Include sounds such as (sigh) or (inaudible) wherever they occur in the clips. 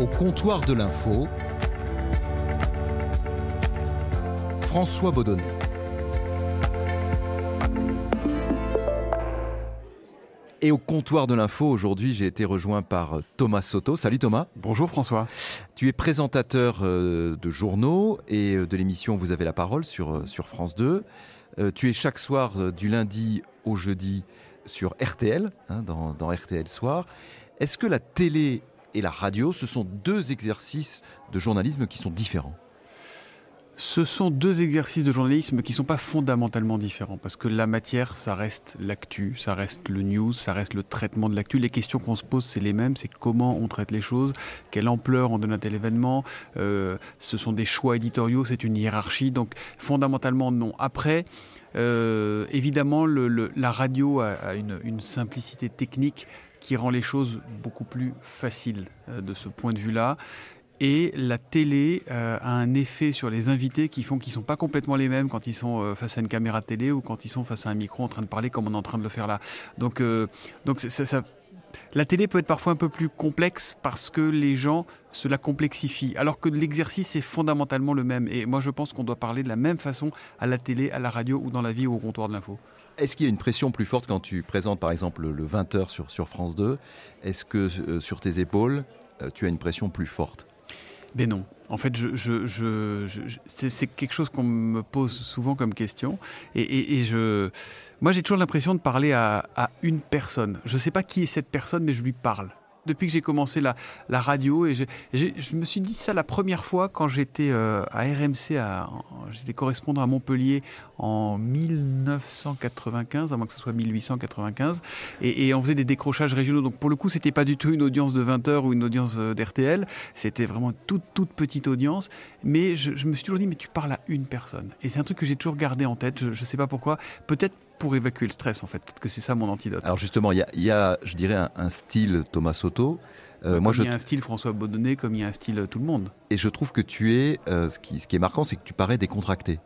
Au comptoir de l'info, François Baudonnet. Et au comptoir de l'info, aujourd'hui, j'ai été rejoint par Thomas Soto. Salut Thomas. Bonjour François. Tu es présentateur euh, de journaux et euh, de l'émission Vous avez la parole sur, euh, sur France 2. Tu es chaque soir du lundi au jeudi sur RTL, hein, dans, dans RTL Soir. Est-ce que la télé et la radio, ce sont deux exercices de journalisme qui sont différents ce sont deux exercices de journalisme qui ne sont pas fondamentalement différents, parce que la matière, ça reste l'actu, ça reste le news, ça reste le traitement de l'actu. Les questions qu'on se pose, c'est les mêmes, c'est comment on traite les choses, quelle ampleur on donne à tel événement, euh, ce sont des choix éditoriaux, c'est une hiérarchie, donc fondamentalement non. Après, euh, évidemment, la radio a, une simplicité technique qui rend les choses beaucoup plus faciles euh, de ce point de vue-là. Et la télé euh, a un effet sur les invités qui font qu'ils ne sont pas complètement les mêmes quand ils sont euh, face à une caméra télé ou quand ils sont face à un micro en train de parler comme on est en train de le faire là. Donc, donc ça, la télé peut être parfois un peu plus complexe parce que les gens se la complexifient, alors que l'exercice est fondamentalement le même. Et moi, je pense qu'on doit parler de la même façon à la télé, à la radio ou dans la vie ou au comptoir de l'info. Est-ce qu'il y a une pression plus forte quand tu présentes par exemple le 20h sur, France 2 Est-ce que euh, sur tes épaules, euh, tu as une pression plus forte? Ben non. En fait, c'est quelque chose qu'on me pose souvent comme question. Et, moi, j'ai toujours l'impression de parler à une personne. Je ne sais pas qui est cette personne, mais je lui parle depuis que j'ai commencé la, radio. Et je me suis dit ça la première fois quand j'étais euh, à RMC, j'étais correspondant à Montpellier en 1995, à moins que ce soit 1895. Et, on faisait des décrochages régionaux. Donc pour le coup, c'était pas du tout une audience de 20 heures ou une audience euh, d'RTL. C'était vraiment toute, toute petite audience. Mais je, je, me suis toujours dit, mais tu parles à une personne. Et c'est un truc que j'ai toujours gardé en tête. Je ne sais pas pourquoi. Peut-être pour évacuer le stress, en fait. Peut-être que c'est ça mon antidote. Alors justement, il y, a, je dirais, un, style Thomas Soto. Euh, moi, il y a un style François Baudonnet, comme il y a un style tout le monde. Et je trouve que tu es, euh, ce, qui, ce qui est marquant, c'est que tu parais décontracté.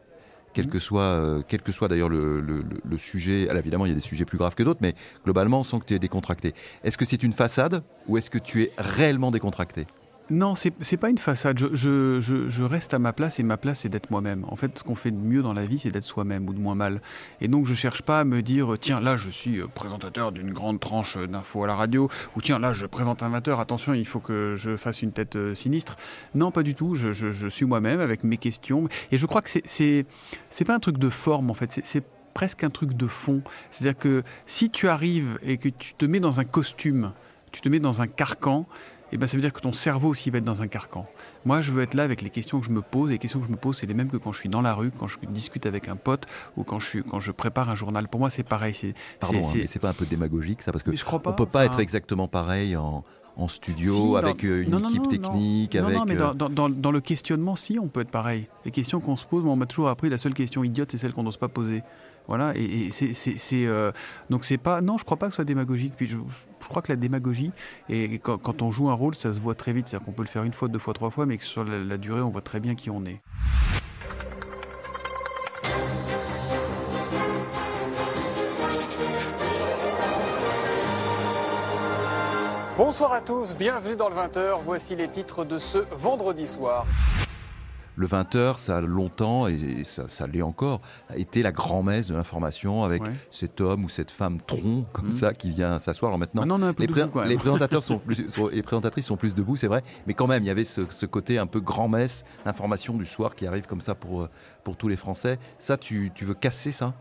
Quel, mmh. que soit, euh, quel que soit d'ailleurs le, le, le, sujet, alors évidemment il y a des sujets plus graves que d'autres, mais globalement sent que tu es décontracté. Est-ce que c'est une façade ou est-ce que tu es réellement décontracté? Non, c'est n'est pas une façade. Je, reste à ma place et ma place, c'est d'être moi-même. En fait, ce qu'on fait de mieux dans la vie, c'est d'être soi-même ou de moins mal. Et donc, je cherche pas à me dire, tiens, là, je suis euh, présentateur d'une grande tranche d'infos à la radio, ou tiens, là, je présente un amateur, attention, il faut que je fasse une tête euh, sinistre. Non, pas du tout. Je, suis moi-même avec mes questions. Et je crois que c'est pas un truc de forme, en fait. C'est presque un truc de fond. C'est-à-dire que si tu arrives et que tu te mets dans un costume, tu te mets dans un carcan, eh ben, ça veut dire que ton cerveau aussi va être dans un carcan. Moi, je veux être là avec les questions que je me pose. Et les questions que je me pose, c'est les mêmes que quand je suis dans la rue, quand je discute avec un pote ou quand je, suis, quand je prépare un journal. Pour moi, c'est pareil. C'est, Pardon, hein, c'est, pas un peu démagogique ça Parce que on peut pas être ah. exactement pareil en, en studio, avec euh, une équipe technique. Non, avec, non, mais euh, dans, dans, dans, le questionnement, si, on peut être pareil. Les questions qu'on se pose, on m'a toujours appris, la seule question idiote, c'est celle qu'on n'ose pas poser. Voilà, et, c'est, euh, donc c'est pas, non, je crois pas que ce soit démagogique. Puis je, crois que la démagogie, et quand, on joue un rôle, ça se voit très vite. C'est-à-dire qu'on peut le faire une fois, deux fois, trois fois, mais que sur la, durée, on voit très bien qui on est. Bonsoir à tous, bienvenue dans le 20h. Voici les titres de ce vendredi soir le 20h, ça a longtemps, et ça, l'est encore, a été la grand-messe de l'information avec cet homme ou cette femme tronc comme mhm. ça qui vient s'asseoir. Alors maintenant, les, présentateurs sont plus, les présentatrices sont plus debout, c'est vrai, mais quand même, il y avait ce, côté un peu grand-messe, l'information du soir qui arrive comme ça pour, pour tous les Français. Ça, tu, tu veux casser ça?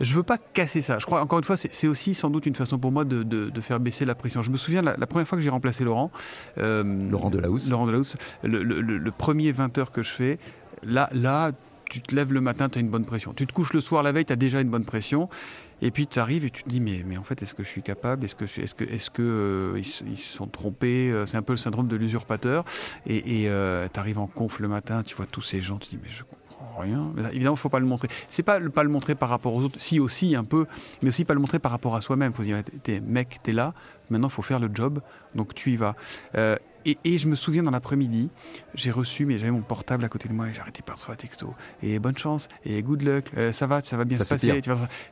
Je veux pas casser ça. Je crois, encore une fois, c'est aussi sans doute une façon pour moi de, de, faire baisser la pression. Je me souviens la, la première fois que j'ai remplacé Laurent. Euh, Laurent Delahousse. Laurent Delahousse. Le, le, le, premier 20 heures que je fais, Là, là, tu te lèves le matin, tu as une bonne pression. Tu te couches le soir, la veille, tu as déjà une bonne pression. Et puis tu arrives et tu te dis, mais, mais en fait, est-ce que je suis capable? Est-ce que, est-ce que, est-ce que euh, ils, se sont trompés? Euh, C'est un peu le syndrome de l'usurpateur. Et euh, tu arrives en conf le matin, tu vois tous ces gens, tu te dis, mais je rien. Évidemment, il faut pas le montrer. C'est pas pas le montrer par rapport aux autres, si aussi un peu, mais aussi pas le montrer par rapport à soi-même. Faut dire, t'es, mec, t'es là, maintenant faut faire le job, donc tu y vas. Et, je me souviens dans l'après-midi, j'ai reçu, mais j'avais mon portable à côté de moi et j'arrêtais pas de recevoir texto. Et bonne chance, et good luck, euh, ça va, ça va bien se passer.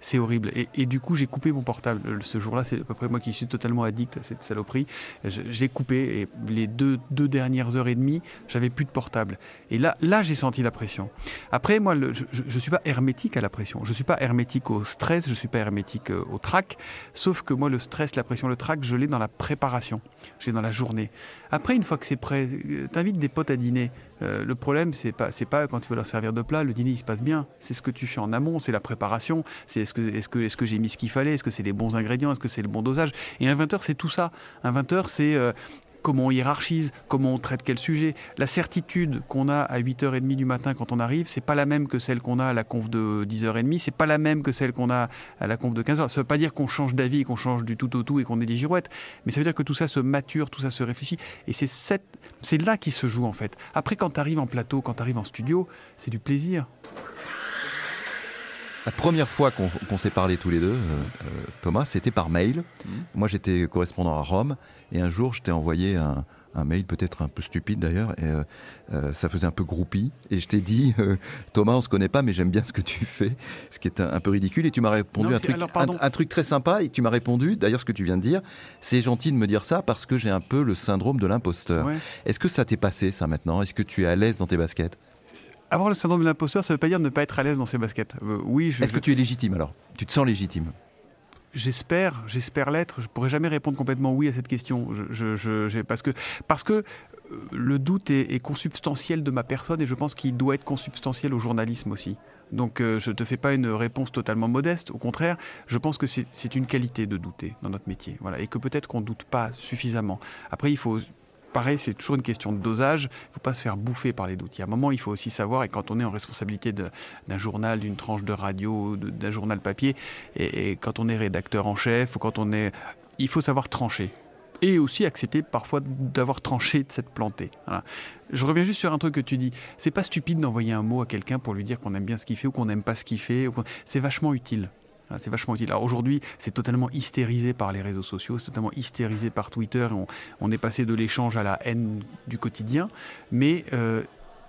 C'est horrible. Et, du coup, j'ai coupé mon portable. Ce jour-là, c'est à peu près moi qui suis totalement addict à cette saloperie. J'ai coupé et les deux, deux dernières heures et demie, j'avais plus de portable. Et là, là j'ai senti la pression. Après, moi, je ne suis pas hermétique à la pression. Je ne suis pas hermétique au stress, je ne suis pas hermétique euh, au trac. Sauf que moi, le stress, la pression, le trac, je l'ai dans la préparation. Je l'ai dans la journée. Après, une fois que c'est prêt, euh, t'invites des potes à dîner. Euh, le problème, c'est pas, c'est pas quand tu veux leur servir de plat, le dîner il se passe bien. C'est ce que tu fais en amont, c'est la préparation. C'est est-ce que, est-ce que, est-ce que j'ai mis ce qu'il fallait, est-ce que c'est les bons ingrédients, est-ce que c'est le bon dosage. Et un 20h, c'est tout ça. Un 20h, c'est comment on hiérarchise, comment on traite quel sujet. La certitude qu'on a à 8h30 du matin quand on arrive, c'est pas la même que celle qu'on a à la conf de 10h30, c'est pas la même que celle qu'on a à la conf de 15h. Ça veut pas dire qu'on change d'avis, qu'on change du tout au tout et qu'on est des girouettes, mais ça veut dire que tout ça se mature, tout ça se réfléchit et c'est c'est là qui se joue en fait. Après quand tu arrives en plateau, quand tu arrives en studio, c'est du plaisir. La première fois qu'on s'est parlé tous les deux, euh, euh, Thomas, c'était par mail. Mmh. Moi, j'étais correspondant à Rome, et un jour, je t'ai envoyé un, mail peut-être un peu stupide d'ailleurs, et euh, ça faisait un peu groupie, et je t'ai dit, Thomas, on se connaît pas, mais j'aime bien ce que tu fais, ce qui est un, peu ridicule, et tu m'as répondu un, truc, un, truc très sympa, et tu m'as répondu, d'ailleurs ce que tu viens de dire, c'est gentil de me dire ça parce que j'ai un peu le syndrome de l'imposteur. Est-ce que ça t'est passé ça maintenant? Est-ce que tu es à l'aise dans tes baskets? Avoir le syndrome de l'imposteur, ça ne veut pas dire ne pas être à l'aise dans ses baskets. Euh, oui. Est-ce que tu es légitime alors? Tu te sens légitime? J'espère, j'espère l'être. Je pourrais jamais répondre complètement oui à cette question. Je, parce que parce que euh, le doute est, consubstantiel de ma personne et je pense qu'il doit être consubstantiel au journalisme aussi. Donc euh, je ne te fais pas une réponse totalement modeste, au contraire, je pense que c'est une qualité de douter dans notre métier. Voilà, et que peut-être qu'on ne doute pas suffisamment. Après, il faut pareil, c'est toujours une question de dosage. Il ne faut pas se faire bouffer par les doutes. Il y a un moment, il faut aussi savoir, et quand on est en responsabilité d'un journal, d'une tranche de radio, d'un journal papier, et, quand on est rédacteur en chef, ou quand on est. Il faut savoir trancher. Et aussi accepter parfois d'avoir tranché, de s'être planté. Je reviens juste sur un truc que tu dis. C'est pas stupide d'envoyer un mot à quelqu'un pour lui dire qu'on aime bien ce qu'il fait ou qu'on n'aime pas ce qu'il fait. C'est vachement utile. Ah, c'est vachement utile. Alors aujourd'hui, c'est totalement hystérisé par les réseaux sociaux, c'est totalement hystérisé par Twitter. On, est passé de l'échange à la haine du quotidien, mais euh,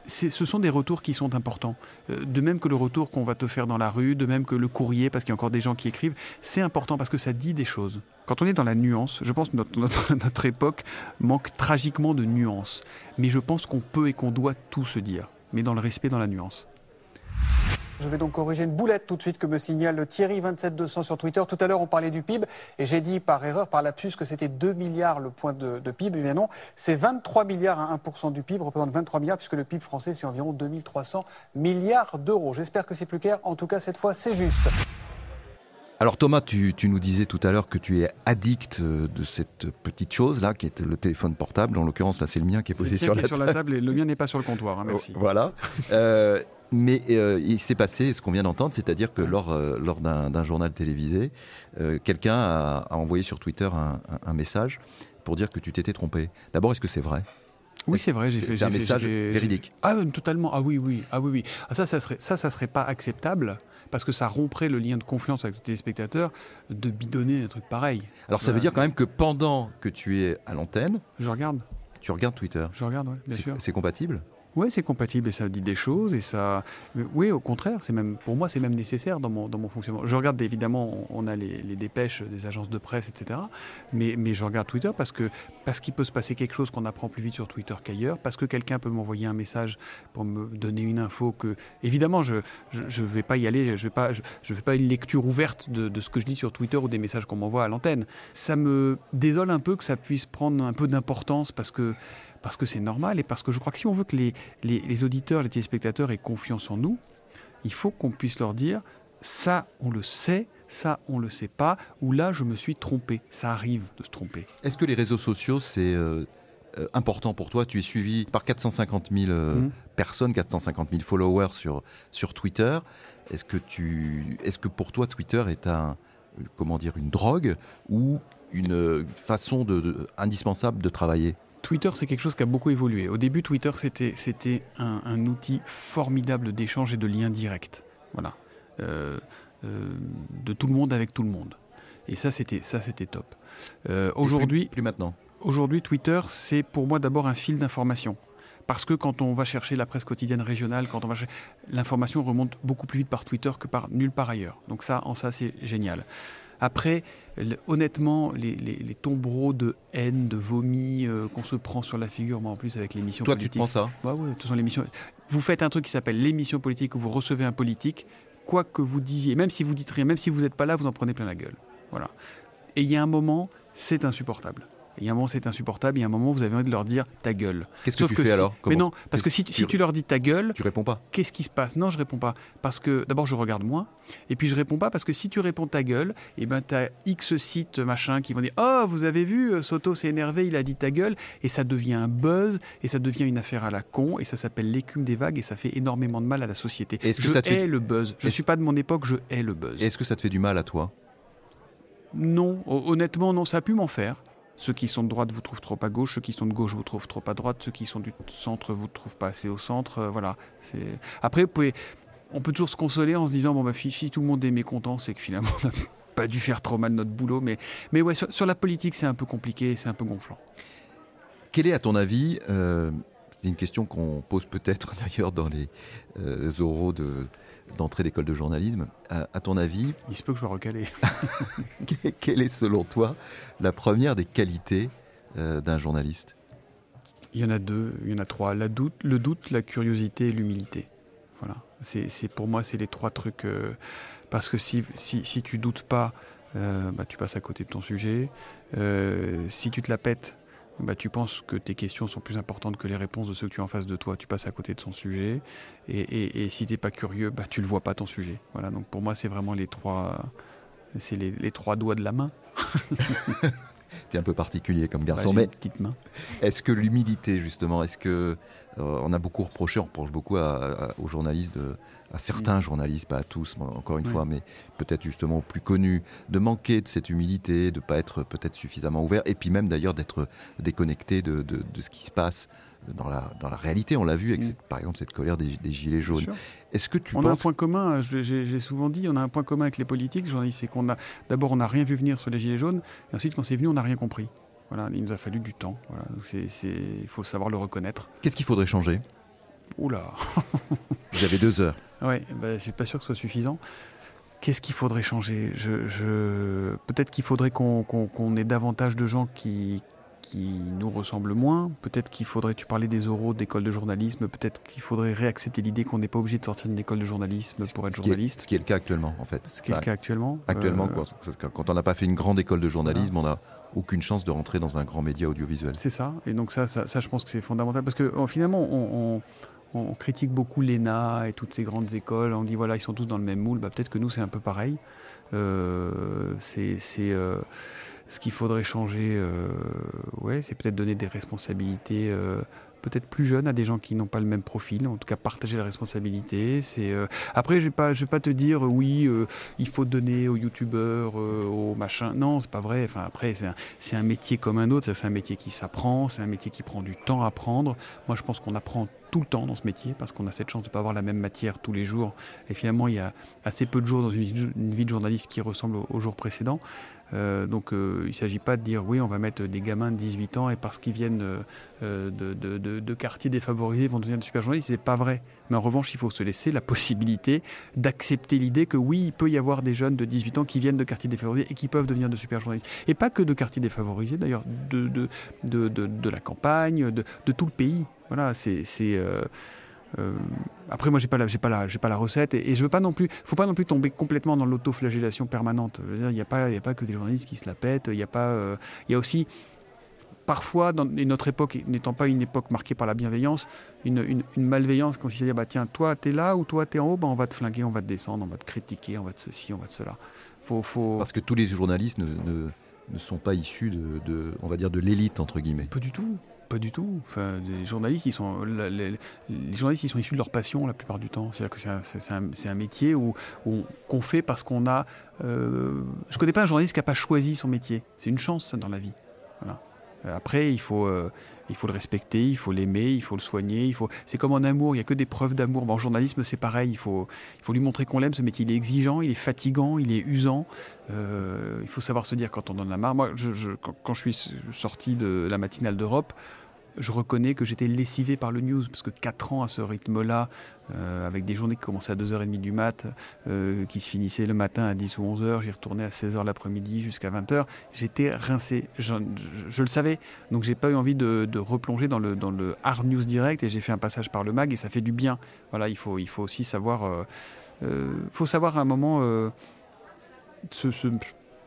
ce sont des retours qui sont importants. Euh, de même que le retour qu'on va te faire dans la rue, de même que le courrier, parce qu'il y a encore des gens qui écrivent, c'est important parce que ça dit des choses. Quand on est dans la nuance, je pense que notre, notre (laughs) époque manque tragiquement de nuance. Mais je pense qu'on peut et qu'on doit tout se dire, mais dans le respect, dans la nuance. Je vais donc corriger une boulette tout de suite que me signale Thierry27200 sur Twitter. Tout à l'heure, on parlait du PIB et j'ai dit par erreur, par lapsus, que c'était 2 milliards le point de, PIB. Eh bien non, c'est 23 milliards à 1% du PIB, représente 23 milliards puisque le PIB français, c'est environ 2300 milliards d'euros. J'espère que c'est plus clair. En tout cas, cette fois, c'est juste. Alors Thomas, tu, nous disais tout à l'heure que tu es addict euh, de cette petite chose là, qui est le téléphone portable. En l'occurrence, là, c'est le mien qui est posé sur, la, sur la table. et le mien n'est pas sur le comptoir. Hein, (laughs) merci. Voilà. Euh, mais euh, il s'est passé ce qu'on vient d'entendre, c'est-à-dire que lors, euh, lors d'un journal télévisé, euh, quelqu'un a, envoyé sur Twitter un, message pour dire que tu t'étais trompé. D'abord, est-ce que c'est vrai? Oui, c'est vrai. J'ai fait un message véridique. Ah, totalement. Ah oui, oui. Ah oui, oui. Ah, ça, ça serait, ça, ça serait pas acceptable parce que ça romprait le lien de confiance avec le téléspectateur de bidonner un truc pareil. Alors, ça veut dire quand même que pendant que tu es à l'antenne, je regarde. Tu regardes Twitter. Je regarde, oui, bien sûr. C'est compatible? Oui, c'est compatible et ça dit des choses et ça. Oui, au contraire, même pour moi c'est même nécessaire dans mon, dans mon fonctionnement. Je regarde évidemment, on a les, dépêches des agences de presse, etc. Mais, mais je regarde Twitter parce que parce qu'il peut se passer quelque chose qu'on apprend plus vite sur Twitter qu'ailleurs, parce que quelqu'un peut m'envoyer un message pour me donner une info que évidemment je je, vais pas y aller, je vais pas je, fais pas une lecture ouverte de, de, ce que je lis sur Twitter ou des messages qu'on m'envoie à l'antenne. Ça me désole un peu que ça puisse prendre un peu d'importance parce que parce que c'est normal et parce que je crois que si on veut que les, les, auditeurs, les téléspectateurs aient confiance en nous, il faut qu'on puisse leur dire ça, on le sait, ça, on le sait pas, ou là, je me suis trompé. Ça arrive de se tromper. Est-ce que les réseaux sociaux, c'est euh, euh, important pour toi? Tu es suivi par 450 000 euh, mmh. personnes, 450 000 followers sur, sur Twitter. Est-ce que, tu, est-ce que pour toi, Twitter est un, comment dire, une drogue ou une façon de indispensable de travailler? Twitter, c'est quelque chose qui a beaucoup évolué. Au début, Twitter, c'était un, outil formidable d'échange et de lien direct. Voilà. Euh, euh, de tout le monde avec tout le monde. Et ça, c'était top. Euh, aujourd'hui. Plus, maintenant. Aujourd'hui, Twitter, c'est pour moi d'abord un fil d'information. Parce que quand on va chercher la presse quotidienne régionale, quand on va l'information remonte beaucoup plus vite par Twitter que par nulle part ailleurs. Donc ça, en ça, c'est génial. Après, honnêtement, les, tombereaux de haine, de vomi euh, qu'on se prend sur la figure, moi en plus avec l'émission politique. Toi, tu te prends ça? Ouais, ouais, l'émission. Vous faites un truc qui s'appelle l'émission politique où vous recevez un politique, quoi que vous disiez, même si vous dites rien, même si vous n'êtes pas là, vous en prenez plein la gueule. Voilà. Et il y a un moment, c'est insupportable. Il y a un moment, c'est insupportable. Il y a un moment, vous avez envie de leur dire ta gueule. Qu'est-ce que tu fais alors? Mais non, parce que si, tu, leur dis ta gueule. Tu réponds pas. Qu'est-ce qui se passe? Non, je réponds pas. Parce que d'abord, je regarde moins. Et puis, je réponds pas parce que si tu réponds ta gueule, et eh ben, tu as X sites machin qui vont dire Oh, vous avez vu, euh, Soto s'est énervé, il a dit ta gueule. Et ça devient un buzz. Et ça devient une affaire à la con. Et ça s'appelle l'écume des vagues. Et ça fait énormément de mal à la société. Est-ce je que ça hais le buzz. Je suis pas de mon époque, je hais le buzz. Est-ce que ça te fait du mal à toi? Non. Honnêtement, non. Ça a pu m'en faire. Ceux qui sont de droite vous trouvent trop à gauche, ceux qui sont de gauche vous trouvent trop à droite, ceux qui sont du centre vous trouvent pas assez au centre. Euh, voilà. Après, on peut toujours se consoler en se disant bon bah si tout le monde est mécontent, c'est que finalement (laughs) on n'a pas dû faire trop mal notre boulot. Mais mais ouais, sur, la politique c'est un peu compliqué, c'est un peu gonflant. Quel est à ton avis euh, C'est une question qu'on pose peut-être (laughs) d'ailleurs dans les euh, oraux de d'entrée d'école de journalisme. À, ton avis Il se peut que je sois recalé. (laughs) quelle est selon toi la première des qualités euh, d'un journaliste? Il y en a deux, il y en a trois. La doute, le doute, la curiosité et l'humilité. Voilà. C'est, pour moi, c'est les trois trucs. Euh, parce que si, si, si tu doutes pas, euh, bah, tu passes à côté de ton sujet. si tu te la pètes, bah, tu penses que tes questions sont plus importantes que les réponses de ceux que tu as en face de toi, tu passes à côté de son sujet. Et, si tu n'es pas curieux, bah, tu ne le vois pas ton sujet. Voilà, donc pour moi, c'est vraiment les trois, c'est les, trois doigts de la main. (laughs) tu es un peu particulier comme garçon, mais petite main. Est-ce que l'humilité, justement, est-ce que euh, on a beaucoup reproché, on reproche beaucoup aux journalistes de à certains journalistes, pas à tous, encore une fois, mais peut-être justement aux plus connus, de manquer de cette humilité, de ne pas être peut-être suffisamment ouvert, et puis même d'ailleurs d'être déconnecté de, de, ce qui se passe dans la, dans la réalité. On l'a vu avec, mm. par exemple, cette colère des, Gilets jaunes. Est-ce que tu on a un point commun, j'ai souvent dit, on a un point commun avec les politiques, c'est qu'on a, d'abord, on n'a rien vu venir sur les Gilets jaunes, et ensuite, quand c'est venu, on n'a rien compris. Voilà, il nous a fallu du temps. Voilà, il faut savoir le reconnaître. Qu'est-ce qu'il faudrait changer? Oula Vous avez deux heures. Oui, bah, je suis pas sûr que ce soit suffisant. Qu'est-ce qu'il faudrait changer? Je, Peut-être qu'il faudrait qu'on ait davantage de gens qui, qui nous ressemblent moins. Peut-être qu'il faudrait, tu parlais des oraux d'école de journalisme, peut-être qu'il faudrait réaccepter l'idée qu'on n'est pas obligé de sortir d'une école de journalisme pour être journaliste. ce qui est le cas actuellement, en fait. Ce qui est le cas actuellement. Actuellement, euh, quand on n'a pas fait une grande école de journalisme, on n'a aucune chance de rentrer dans un grand média audiovisuel. C'est ça. Et donc ça, ça, je pense que c'est fondamental parce que finalement, on on critique beaucoup l'ENA et toutes ces grandes écoles. On dit voilà, ils sont tous dans le même moule. Bah, peut-être que nous, c'est un peu pareil. Euh, c'est euh, ce qu'il faudrait changer. Euh, ouais, c'est peut-être donner des responsabilités peut-être plus jeunes à des gens qui n'ont pas le même profil, en tout cas partager la responsabilité. C'est après je vais pas vais pas te dire oui il faut donner aux youtubeurs aux machins. Non c'est pas vrai. Enfin après c'est un, un, métier comme un autre. C'est un métier qui s'apprend. C'est un métier qui prend du temps à apprendre. Moi je pense qu'on apprend tout le temps dans ce métier parce qu'on a cette chance de ne pas avoir la même matière tous les jours. Et finalement, il y a assez peu de jours dans une vie de journaliste qui ressemble au, jour précédent. Euh, donc euh, il ne s'agit pas de dire oui, on va mettre des gamins de 18 ans et parce qu'ils viennent euh, de, quartiers défavorisés, ils vont devenir de super journalistes. C'est pas vrai. Mais en revanche, il faut se laisser la possibilité d'accepter l'idée que oui, il peut y avoir des jeunes de 18 ans qui viennent de quartiers défavorisés et qui peuvent devenir de super journalistes. Et pas que de quartiers défavorisés, d'ailleurs, de, de, de, la campagne, de, tout le pays. Voilà, c'est. Euh, euh, après, moi, j'ai pas la, j'ai pas la, j'ai pas la recette, et, je veux pas non plus, faut pas non plus tomber complètement dans l'autoflagellation permanente. Il n'y a pas, il a pas que des journalistes qui se la pètent. Il y a pas, euh, il y a aussi parfois, dans notre époque n'étant pas une époque marquée par la bienveillance, une, une, une malveillance consiste à dire bah, tiens, toi, tu es là ou toi, tu es en haut, bah, on va te flinguer, on va te descendre, on va te critiquer, on va te ceci, on va te cela. Faut, faut... Parce que tous les journalistes ne, ne, ne sont pas issus de, de, on va dire, de l'élite, entre guillemets. Pas du tout. Pas du tout. Enfin, les journalistes, ils sont, les, journalistes, ils sont issus de leur passion la plupart du temps. C'est-à-dire que c'est un, un, un, métier où, qu'on fait parce qu'on a. Euh, je connais pas un journaliste qui n'a pas choisi son métier. C'est une chance ça, dans la vie. Voilà. Après, il faut il faut le respecter, il faut l'aimer, il faut le soigner. Il faut... C'est comme en amour, il n'y a que des preuves d'amour. en journalisme, c'est pareil. Il faut, il faut lui montrer qu'on l'aime. Ce métier, il est exigeant, il est fatigant, il est usant. Euh, il faut savoir se dire quand on en a marre. Moi, je, quand, je suis sorti de la matinale d'Europe, je reconnais que j'étais lessivé par le news, parce que 4 ans à ce rythme-là, euh, avec des journées qui commençaient à 2h30 du mat, euh, qui se finissaient le matin à 10 ou 11h, j'y retournais à 16h l'après-midi jusqu'à 20h, j'étais rincé, je, le savais, donc j'ai pas eu envie de, replonger dans le, hard news direct, et j'ai fait un passage par le mag, et ça fait du bien. Voilà, il faut, aussi savoir, euh, faut savoir à un moment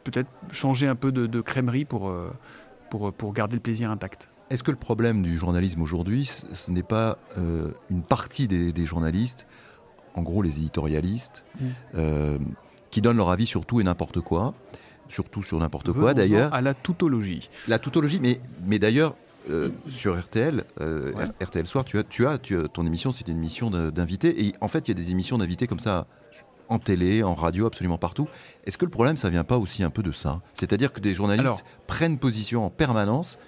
peut-être changer un peu de, de crèmerie pour garder le plaisir intact. Est-ce que le problème du journalisme aujourd'hui, ce n'est pas euh, une partie des, journalistes, en gros les éditorialistes, mm. euh, qui donnent leur avis sur tout et n'importe quoi, surtout sur n'importe quoi d'ailleurs À la tautologie. La tautologie, mais, mais d'ailleurs, euh, sur RTL, RTL Soir, tu as, tu as, tu ton émission, c'est une émission d'invités. Et en fait, il y a des émissions d'invités comme ça en télé, en radio, absolument partout. Est-ce que le problème, ça vient pas aussi un peu de ça? C'est-à-dire que des journalistes prennent position en permanence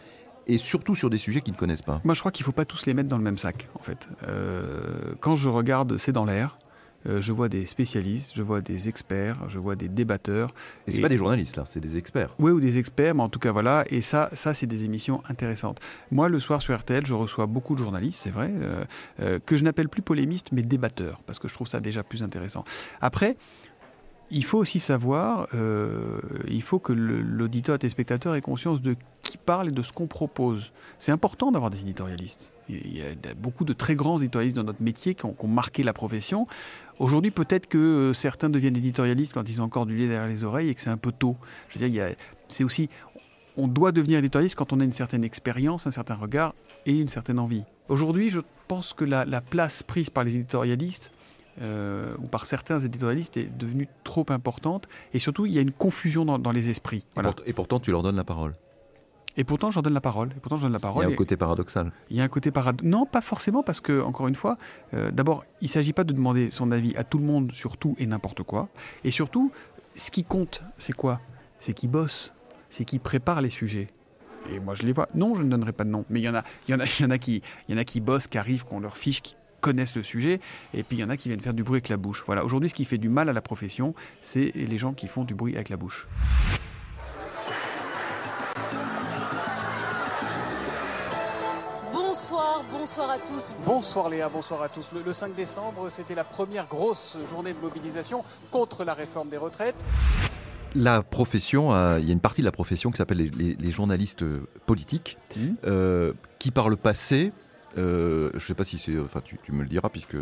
et surtout sur des sujets qu'ils ne connaissent pas. Moi, je crois qu'il ne faut pas tous les mettre dans le même sac, en fait. Euh, quand je regarde C'est dans l'air, euh, je vois des spécialistes, je vois des experts, je vois des débatteurs. Et, c'est pas des journalistes là, c'est des experts. Oui, ou des experts, mais en tout cas voilà. Et ça, ça c'est des émissions intéressantes. Moi, le soir sur RTL, je reçois beaucoup de journalistes, c'est vrai, euh, que je n'appelle plus polémistes, mais débatteurs, parce que je trouve ça déjà plus intéressant. Après, il faut aussi savoir, il faut que l'auditeur et les spectateurs aient conscience de qui parle et de ce qu'on propose. C'est important d'avoir des éditorialistes. Il y a beaucoup de très grands éditorialistes dans notre métier qui ont, marqué la profession. Aujourd'hui, peut-être que euh, certains deviennent éditorialistes quand ils ont encore du lait derrière les oreilles et que c'est un peu tôt. Je veux dire, c'est aussi, on doit devenir éditorialiste quand on a une certaine expérience, un certain regard et une certaine envie. Aujourd'hui, je pense que la place prise par les éditorialistes euh, ou par certains éditorialistes est devenue trop importante. Et surtout, il y a une confusion dans, les esprits. Et pourtant, tu leur donnes la parole. Et pourtant, j'en donne la parole. Et pourtant, je donne la parole. Il y a un côté paradoxal. Il y a un côté paradoxal. Non, pas forcément, parce que, encore une fois, euh, d'abord, il ne s'agit pas de demander son avis à tout le monde sur tout et n'importe quoi. Et surtout, ce qui compte, c'est quoi? C'est qui bosse, c'est qui prépare les sujets. Et moi, je les vois. Non, je ne donnerai pas de nom. Mais il y en a, il y en a, (laughs) il y en a qui, il y en a qui bossent, qui arrivent, qui ont leur fiche, qui connaissent le sujet, et puis il y en a qui viennent faire du bruit avec la bouche. Voilà, aujourd'hui ce qui fait du mal à la profession, c'est les gens qui font du bruit avec la bouche. Bonsoir, bonsoir à tous. Bonsoir Léa, bonsoir à tous. Le, 5 décembre, c'était la première grosse journée de mobilisation contre la réforme des retraites. La profession, il y a une partie de la profession qui s'appelle les, journalistes politiques, mmh. euh, qui par le passé euh, je ne sais pas si c'est. Enfin, tu, me le diras puisque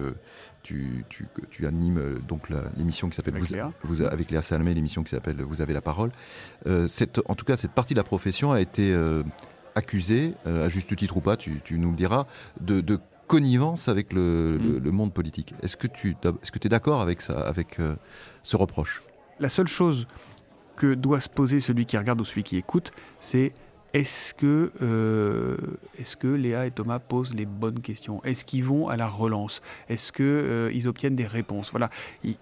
tu, tu, animes euh, donc l'émission qui s'appelle avec, Léa. Vous, avec Léa Salmé, l'émission qui s'appelle Vous avez la parole. Euh, cette, en tout cas, cette partie de la profession a été accusée, à juste titre ou pas, tu, nous le diras, de, connivence avec le, mm. monde politique. Est-ce que tu est-ce que es d'accord avec ça, avec ce reproche? La seule chose que doit se poser celui qui regarde ou celui qui écoute, c'est est-ce que, euh, est que Léa et Thomas posent les bonnes questions? Est-ce qu'ils vont à la relance? Est-ce qu'ils euh, obtiennent des réponses? Voilà.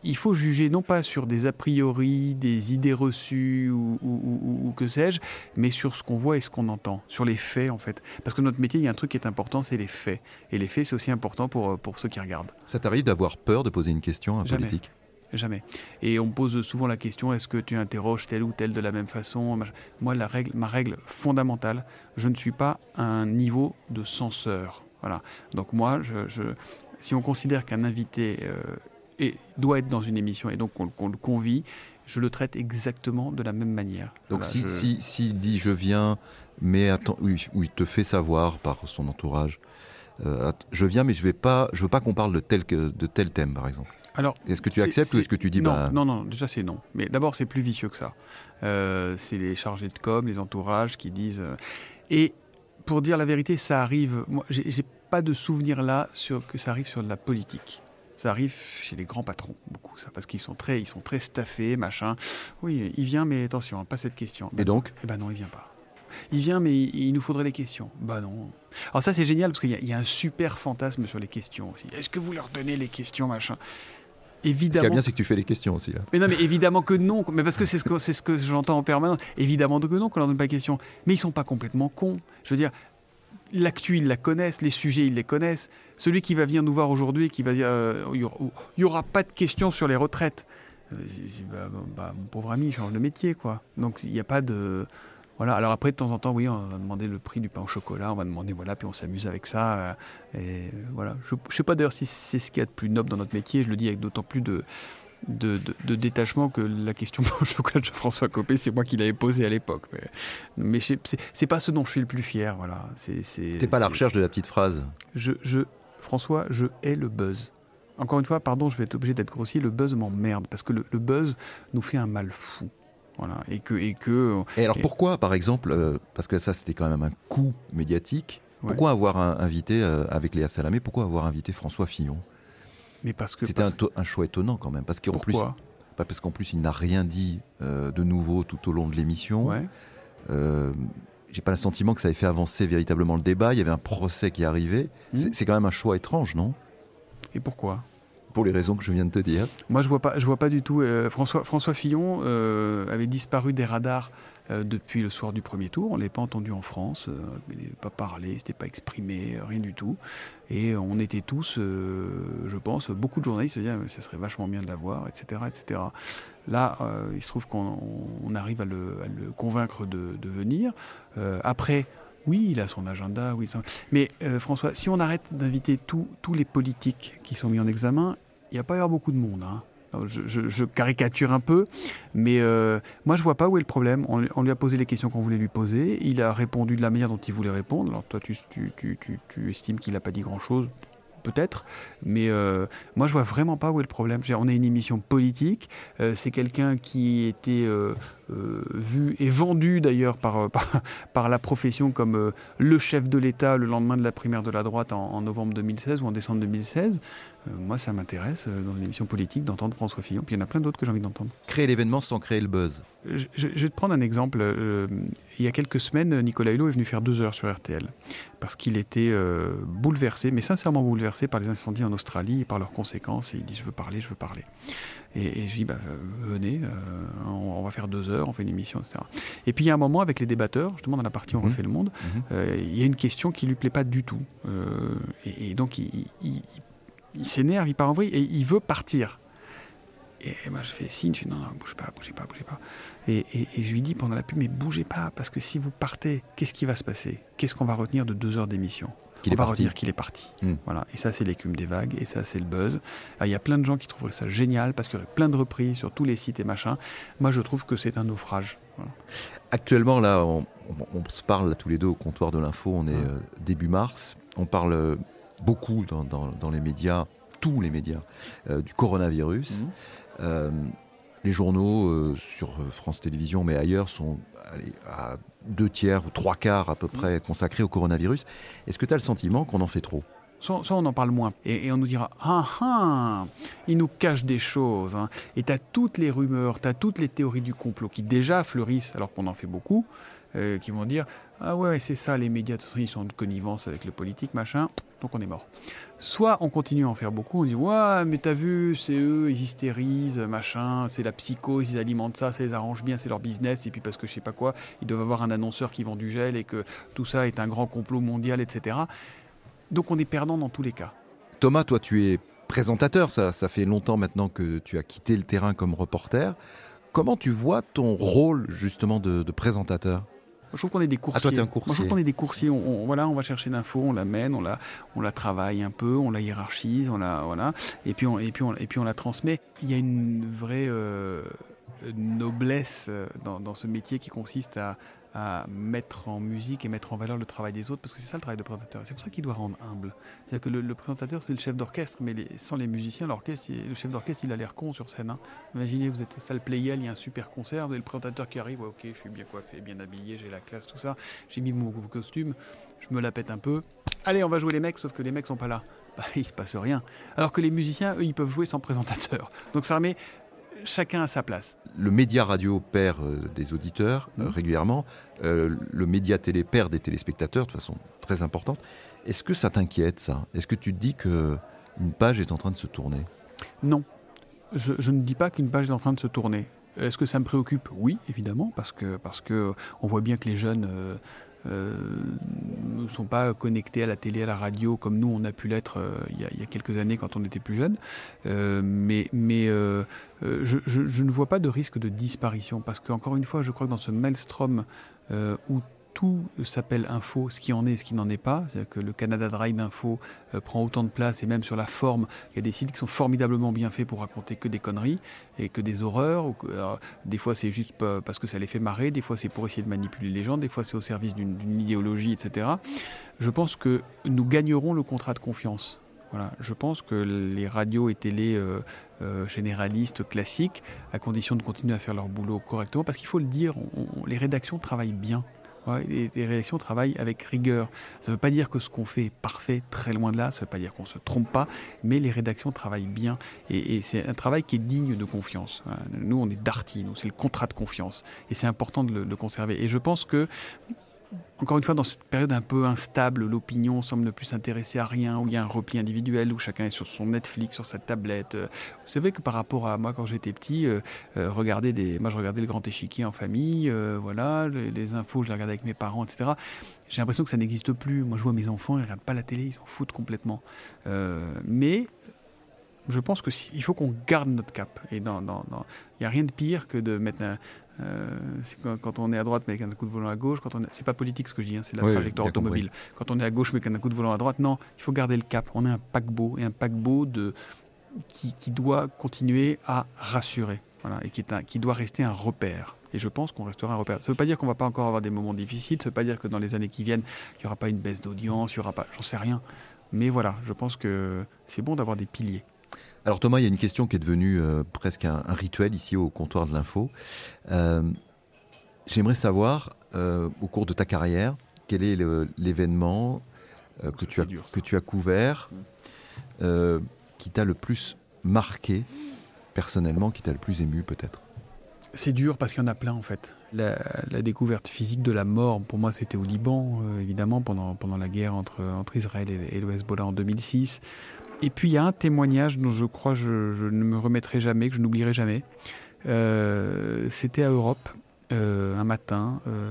Il, faut juger non pas sur des a priori, des idées reçues ou, que sais-je, mais sur ce qu'on voit et ce qu'on entend, sur les faits en fait. Parce que notre métier, il y a un truc qui est important, c'est les faits. Et les faits, c'est aussi important pour, pour ceux qui regardent. Ça t'arrive d'avoir peur de poser une question à un politique? Jamais. Et on me pose souvent la question est-ce que tu interroges tel ou tel de la même façon Moi, la règle, ma règle fondamentale, je ne suis pas à un niveau de censeur. Voilà. Donc moi, je, si on considère qu'un invité euh, doit être dans une émission et donc qu'on le convie, je le traite exactement de la même manière. Donc s'il si, si, dit je viens, mais attends, où, il te fait savoir par son entourage, euh, je viens, mais je ne je veux pas qu'on parle de tel, de tel thème, par exemple. Alors, est-ce que tu acceptes ou est-ce que tu dis non, bah... non, non, déjà c'est non. Mais d'abord, c'est plus vicieux que ça. Euh, c'est les chargés de com, les entourages qui disent. Euh, et pour dire la vérité, ça arrive. Moi, j'ai pas de souvenir là sur que ça arrive sur de la politique. Ça arrive chez les grands patrons, beaucoup, ça, parce qu'ils sont très, ils sont très staffés, machin. Oui, il vient, mais attention, pas cette question. Et donc Eh ben non, il vient pas. Il vient, mais il nous faudrait les questions. Bah non. Alors ça, c'est génial parce qu'il y, y, a un super fantasme sur les questions aussi. Est-ce que vous leur donnez les questions, machin? Évidemment. Ce qui est bien, c'est que tu fais les questions aussi. Là. Mais non, mais évidemment que non. Mais parce que c'est ce que, c'est ce que j'entends en permanence. Évidemment que non, qu'on leur donne pas de questions. Mais ils sont pas complètement cons. Je veux dire, l'actu, ils la connaissent, les sujets, ils les connaissent. Celui qui va venir nous voir aujourd'hui, qui va dire, euh, il n'y aura, pas de questions sur les retraites. Euh, bah, bah, mon pauvre ami, change de métier, quoi. Donc il n'y a pas de voilà. Alors après, de temps en temps, oui, on va demander le prix du pain au chocolat, on va demander, voilà, puis on s'amuse avec ça. Euh, et voilà. Je ne sais pas d'ailleurs si c'est ce qu'il y a de plus noble dans notre métier. Je le dis avec d'autant plus de, de, détachement que la question pain (laughs) au chocolat de François Copé, c'est moi qui l'avais posée à l'époque. Mais, mais c'est pas ce dont je suis le plus fier. Voilà. T'es pas à la recherche de la petite phrase? Je, je, François, je hais le buzz. Encore une fois, pardon, je vais être obligé d'être grossier, le buzz m'emmerde parce que le, le buzz nous fait un mal fou. Voilà. Et que. Et, que, et alors pourquoi, par exemple, euh, parce que ça c'était quand même un coup médiatique, pourquoi avoir invité, euh, avec Léa Salamé, pourquoi avoir invité François Fillon? Mais parce que. C'était un, choix étonnant quand même. Parce qu'en plus. Pas parce qu'en plus il n'a rien dit euh, de nouveau tout au long de l'émission. Ouais. J'ai pas le sentiment que ça ait fait avancer véritablement le débat. Il y avait un procès qui arrivait. Hmm. C'est quand même un choix étrange, non? Et pourquoi? Pour les raisons que je viens de te dire Moi, je vois vois pas du tout. Euh, François, François Fillon euh, avait disparu des radars euh, depuis le soir du premier tour. On ne pas entendu en France. il n'avait pas parlé, il s'était pas exprimé, rien du tout. Et on était tous, je pense, beaucoup de journalistes se disaient, ce serait vachement bien de l'avoir, etc., etc. Là, il se trouve qu'on arrive à le, convaincre de, venir. après, oui, il a son agenda. Oui, Mais François, si on arrête d'inviter tous les politiques qui sont mis en examen, il n'y a pas avoir beaucoup de monde. Hein. Je, caricature un peu, mais euh, moi je vois pas où est le problème. On, lui a posé les questions qu'on voulait lui poser, il a répondu de la manière dont il voulait répondre. Alors toi tu, tu estimes qu'il n'a pas dit grand-chose, peut-être, mais euh, moi je vois vraiment pas où est le problème. On est une émission politique, euh, c'est quelqu'un qui était euh, vu et vendu d'ailleurs par, (laughs) par, la profession comme le chef de l'État le lendemain de la primaire de la droite en, novembre 2016 ou en décembre 2016. moi ça m'intéresse dans une émission politique d'entendre François Fillon, puis il y en a plein d'autres que j'ai envie d'entendre. Créer l'événement sans créer le buzz. Je, vais te prendre un exemple. il y a quelques semaines, Nicolas Hulot est venu faire deux heures sur RTL parce qu'il était bouleversé, mais sincèrement bouleversé par les incendies en Australie et par leurs conséquences. Et il dit Je veux parler, je veux parler. Et, je dis bah, Venez, euh, on, va faire deux heures, on fait une émission, etc. Et puis il y a un moment avec les débatteurs, justement dans la partie On mhm. refait le monde, mhm. euh, il y a une question qui lui plaît pas du tout. Euh, et, donc il, il s'énerve, il part en vrille et il veut partir. Et moi, je fais signe, je dis non, non, bougez pas, bougez pas, bougez pas. Et, je lui dis pendant la pub, mais bougez pas, parce que si vous partez, qu'est-ce qui va se passer? Qu'est-ce qu'on va retenir de deux heures d'émission? Est va parti. qu'il est parti. Hmm. Voilà. Et ça, c'est l'écume des vagues, et ça, c'est le buzz. Il y a plein de gens qui trouveraient ça génial parce qu'il y aurait plein de reprises sur tous les sites et machin. Moi, je trouve que c'est un naufrage. Actuellement, là, on, se parle tous les deux au comptoir de l'info. On est euh, début mars. On parle euh, beaucoup dans, les médias, tous les médias, euh, du coronavirus. Hmm. Les journaux sur France Télévisions, mais ailleurs, sont à deux tiers ou trois quarts à peu près consacrés au coronavirus. Est-ce que tu as le sentiment qu'on en fait trop? Ça, on en parle moins. Et, on nous dira Ah ah Il nous cache des choses. Hein. Et tu as toutes les rumeurs, tu as toutes les théories du complot qui déjà fleurissent alors qu'on en fait beaucoup, euh, qui vont dire Ah ouais, c'est ça, les médias, ils sont de connivence avec le politique, machin donc on est mort. Soit on continue à en faire beaucoup, on dit ouais mais t'as vu c'est eux ils hystérisent machin, c'est la psychose, ils alimentent ça, ça les arrange bien, c'est leur business et puis parce que je sais pas quoi, ils doivent avoir un annonceur qui vend du gel et que tout ça est un grand complot mondial etc. Donc on est perdant dans tous les cas. Thomas, toi tu es présentateur, ça, ça fait longtemps maintenant que tu as quitté le terrain comme reporter. Comment tu vois ton rôle justement de présentateur? Je trouve qu'on est des coursiers. Ah, toi, es un coursier. je trouve qu'on est des coursiers. On, voilà, on va chercher l'info, on la mène, on la, on la travaille un peu, on la hiérarchise, on la, voilà, et puis on, et puis on, et puis on la transmet. Il y a une vraie euh, noblesse euh, dans, dans, ce métier qui consiste à, mettre en musique et mettre en valeur le travail des autres, parce que c'est ça le travail de présentateur. C'est pour ça qu'il doit rendre humble. C'est-à-dire que le, présentateur, c'est le chef d'orchestre, mais sans les musiciens, l'orchestre, le chef d'orchestre, il a l'air con sur scène. Hein. Imaginez, vous êtes salle Playel, il y a un super concert, et le présentateur qui arrive, ok, je suis bien coiffé, bien habillé, j'ai la classe, tout ça, j'ai mis mon costume, je me la pète un peu. Allez, on va jouer les mecs, sauf que les mecs sont pas là. Bah, il se passe rien. Alors que les musiciens, eux, ils peuvent jouer sans présentateur. Donc ça remet chacun à sa place. Le média radio perd euh, des auditeurs euh, mmh. régulièrement. Euh, le média télé perd des téléspectateurs de façon très importante. Est-ce que ça t'inquiète, ça? Est-ce que tu te dis qu'une page est en train de se tourner? Non. je, ne dis pas qu'une page est en train de se tourner. Est-ce que ça me préoccupe? Oui, évidemment, parce que parce que on voit bien que les jeunes euh, euh, ne sont pas connectés à la télé, à la radio, comme nous on a pu l'être euh, il, y a quelques années quand on était plus jeune. mais mais je, je, ne vois pas de risque de disparition, parce qu'encore une fois, je crois que dans ce maelstrom où tout s'appelle info, ce qui en est, ce qui n'en est pas. C'est-à-dire que le Canada Dry d'info euh, prend autant de place et même sur la forme, il y a des sites qui sont formidablement bien faits pour raconter que des conneries et que des horreurs. des fois, c'est juste parce que ça les fait marrer, des fois, c'est pour essayer de manipuler les gens, des fois, c'est au service d'une idéologie, etc. Je pense que nous gagnerons le contrat de confiance. Voilà. Je pense que les radios et télé euh, euh, généralistes classiques, à condition de continuer à faire leur boulot correctement, parce qu'il faut le dire, les rédactions travaillent bien les, rédactions travaillent avec rigueur. Ça ne veut pas dire que ce qu'on fait est parfait, très loin de là, ça ne veut pas dire qu'on se trompe pas, mais les rédactions travaillent bien et, c'est un travail qui est digne de confiance. Nous, on est Darty, nous, c'est le contrat de confiance et c'est important de le, conserver. Et je pense que encore une fois, dans cette période un peu instable, l'opinion semble ne plus s'intéresser à rien, où il y a un repli individuel, où chacun est sur son Netflix, sur sa tablette. Euh, vous savez que par rapport à moi, quand j'étais petit, euh, euh, des, moi je regardais le grand échiquier en famille, voilà, les, infos, je les regardais avec mes parents, etc. J'ai l'impression que ça n'existe plus. Moi, je vois mes enfants, ils ne regardent pas la télé, ils s'en foutent complètement. mais je pense que il faut qu'on garde notre cap. Et il n'y a rien de pire que de mettre un, euh, quand, on est à droite mais avec un coup de volant à gauche, quand on c'est pas politique ce que je dis, hein, c'est la trajectoire automobile. Quand on est à gauche mais avec un coup de volant à droite, non, il faut garder le cap. On est un paquebot et un paquebot de, qui, doit continuer à rassurer, voilà, et qui, est un, qui doit rester un repère. Et je pense qu'on restera un repère. Ça ne veut pas dire qu'on va pas encore avoir des moments difficiles, ça ne veut pas dire que dans les années qui viennent, il n'y aura pas une baisse d'audience, il y aura pas, j'en sais rien. Mais voilà, je pense que c'est bon d'avoir des piliers. Alors Thomas, il y a une question qui est devenue euh, presque un, rituel ici au comptoir de l'info. Euh, j'aimerais savoir, euh, au cours de ta carrière, quel est l'événement que, tu as, que tu as couvert qui t'a le plus marqué personnellement, qui t'a le plus ému peut-être? C'est dur parce qu'il y en a plein en fait. La, découverte physique de la mort, pour moi, c'était au Liban, évidemment, pendant, pendant la guerre entre, entre Israël et, et le Hezbollah en 2006. Et puis il y a un témoignage dont je crois je, ne me remettrai jamais, que je n'oublierai jamais. Euh, c'était à Europe, euh, un matin, euh,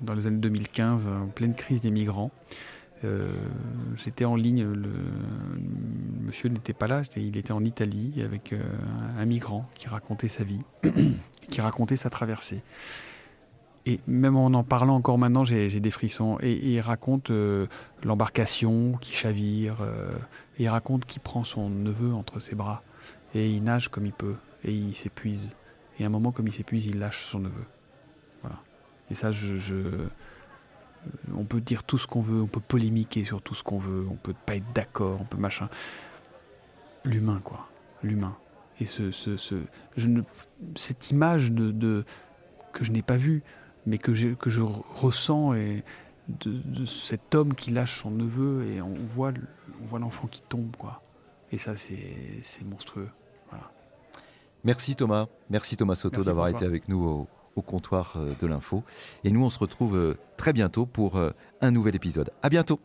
dans les années 2015, en pleine crise des migrants. J'étais en ligne, le, monsieur n'était pas là, il était en Italie avec un migrant qui racontait sa vie, (coughs) qui racontait sa traversée. Et même en en parlant encore maintenant, j'ai des frissons. Et, il raconte l'embarcation qui chavire. Il raconte qu'il prend son neveu entre ses bras. Et il nage comme il peut. Et il s'épuise. Et à un moment, comme il s'épuise, il lâche son neveu. Voilà. Et ça, je, euh, on peut dire tout ce qu'on veut, on peut polémiquer sur tout ce qu'on veut, on peut pas être d'accord, on peut machin. L'humain, quoi. L'humain. Et ce, ce, ce, je ne, cette image de, de que je n'ai pas vue, mais que, que je ressens et de, cet homme qui lâche son neveu et on voit, on voit l'enfant qui tombe. quoi. Et ça, c'est monstrueux. Voilà. Merci Thomas. Merci Thomas Soto d'avoir été avec nous au, au comptoir euh, de l'info. Et nous, on se retrouve euh, très bientôt pour euh, un nouvel épisode. À bientôt.